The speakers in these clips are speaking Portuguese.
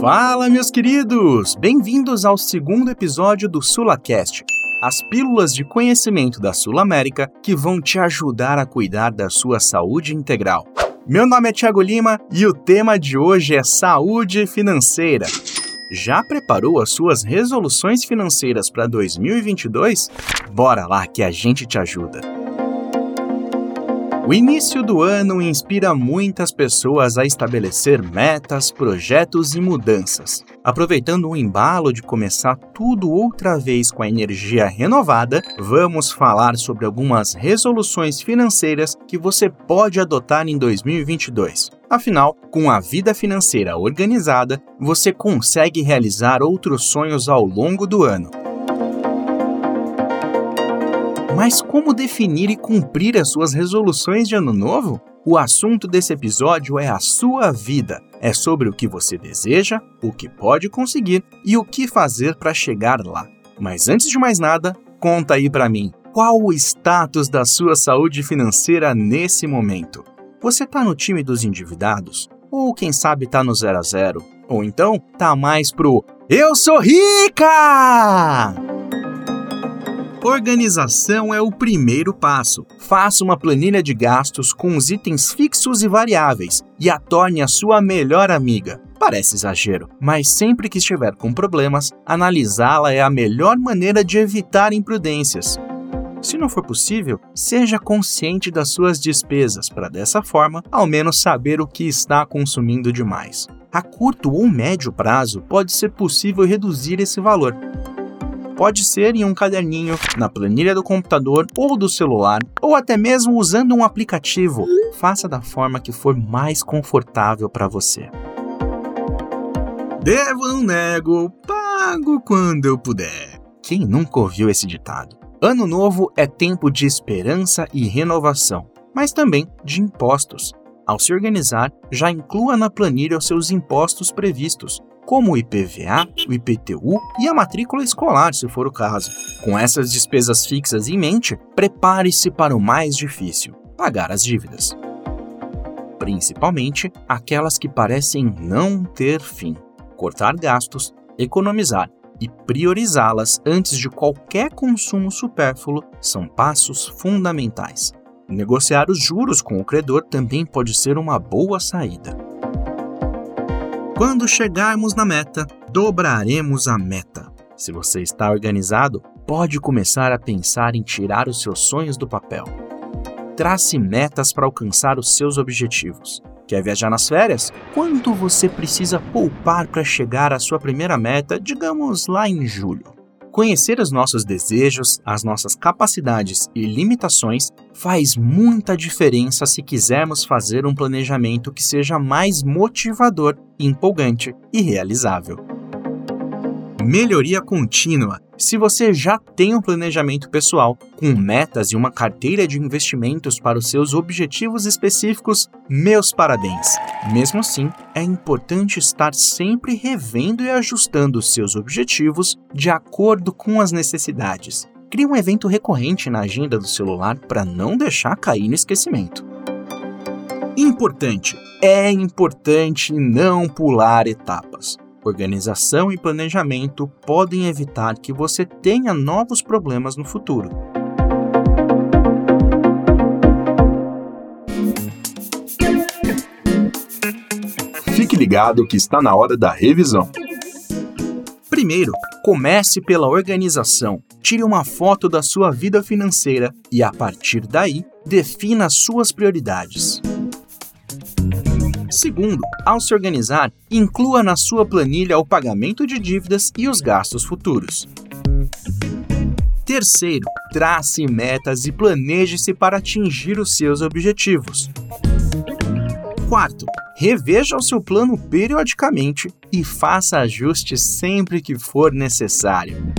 Fala, meus queridos! Bem-vindos ao segundo episódio do SulaCast, as pílulas de conhecimento da Sul América que vão te ajudar a cuidar da sua saúde integral. Meu nome é Thiago Lima e o tema de hoje é saúde financeira. Já preparou as suas resoluções financeiras para 2022? Bora lá que a gente te ajuda! O início do ano inspira muitas pessoas a estabelecer metas, projetos e mudanças. Aproveitando o embalo de começar tudo outra vez com a energia renovada, vamos falar sobre algumas resoluções financeiras que você pode adotar em 2022. Afinal, com a vida financeira organizada, você consegue realizar outros sonhos ao longo do ano. Mas como definir e cumprir as suas resoluções de ano novo? O assunto desse episódio é a sua vida. É sobre o que você deseja, o que pode conseguir e o que fazer para chegar lá. Mas antes de mais nada, conta aí para mim, qual o status da sua saúde financeira nesse momento? Você está no time dos endividados? Ou quem sabe está no zero a zero? Ou então tá mais pro Eu sou rica! Organização é o primeiro passo. Faça uma planilha de gastos com os itens fixos e variáveis e a torne a sua melhor amiga. Parece exagero, mas sempre que estiver com problemas, analisá-la é a melhor maneira de evitar imprudências. Se não for possível, seja consciente das suas despesas para dessa forma, ao menos saber o que está consumindo demais. A curto ou médio prazo, pode ser possível reduzir esse valor. Pode ser em um caderninho, na planilha do computador ou do celular, ou até mesmo usando um aplicativo. Faça da forma que for mais confortável para você. Devo não nego, pago quando eu puder. Quem nunca ouviu esse ditado? Ano novo é tempo de esperança e renovação, mas também de impostos. Ao se organizar, já inclua na planilha os seus impostos previstos, como o IPVA, o IPTU e a matrícula escolar, se for o caso. Com essas despesas fixas em mente, prepare-se para o mais difícil: pagar as dívidas. Principalmente aquelas que parecem não ter fim. Cortar gastos, economizar e priorizá-las antes de qualquer consumo supérfluo são passos fundamentais. Negociar os juros com o credor também pode ser uma boa saída. Quando chegarmos na meta, dobraremos a meta. Se você está organizado, pode começar a pensar em tirar os seus sonhos do papel. Trace metas para alcançar os seus objetivos. Quer viajar nas férias? Quanto você precisa poupar para chegar à sua primeira meta, digamos lá em julho? Conhecer os nossos desejos, as nossas capacidades e limitações faz muita diferença se quisermos fazer um planejamento que seja mais motivador, empolgante e realizável. Melhoria contínua. Se você já tem um planejamento pessoal, com metas e uma carteira de investimentos para os seus objetivos específicos, meus parabéns. Mesmo assim, é importante estar sempre revendo e ajustando os seus objetivos de acordo com as necessidades. Crie um evento recorrente na agenda do celular para não deixar cair no esquecimento. Importante. É importante não pular etapas. Organização e planejamento podem evitar que você tenha novos problemas no futuro. Fique ligado que está na hora da revisão. Primeiro, comece pela organização. Tire uma foto da sua vida financeira e, a partir daí, defina suas prioridades. Segundo, ao se organizar, inclua na sua planilha o pagamento de dívidas e os gastos futuros. Terceiro, trace metas e planeje-se para atingir os seus objetivos. Quarto, reveja o seu plano periodicamente e faça ajustes sempre que for necessário.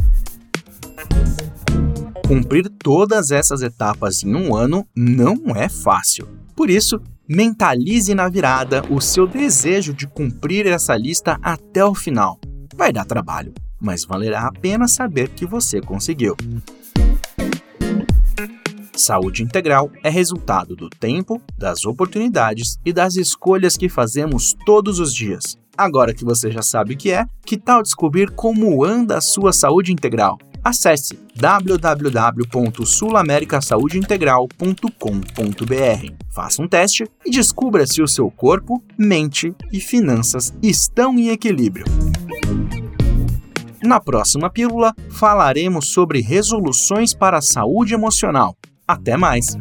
Cumprir todas essas etapas em um ano não é fácil. Por isso, mentalize na virada o seu desejo de cumprir essa lista até o final. Vai dar trabalho, mas valerá a pena saber que você conseguiu. Saúde integral é resultado do tempo, das oportunidades e das escolhas que fazemos todos os dias. Agora que você já sabe o que é, que tal descobrir como anda a sua saúde integral? Acesse www.sulamericasaudeintegral.com.br. Faça um teste e descubra se o seu corpo, mente e finanças estão em equilíbrio. Na próxima pílula, falaremos sobre resoluções para a saúde emocional. Até mais!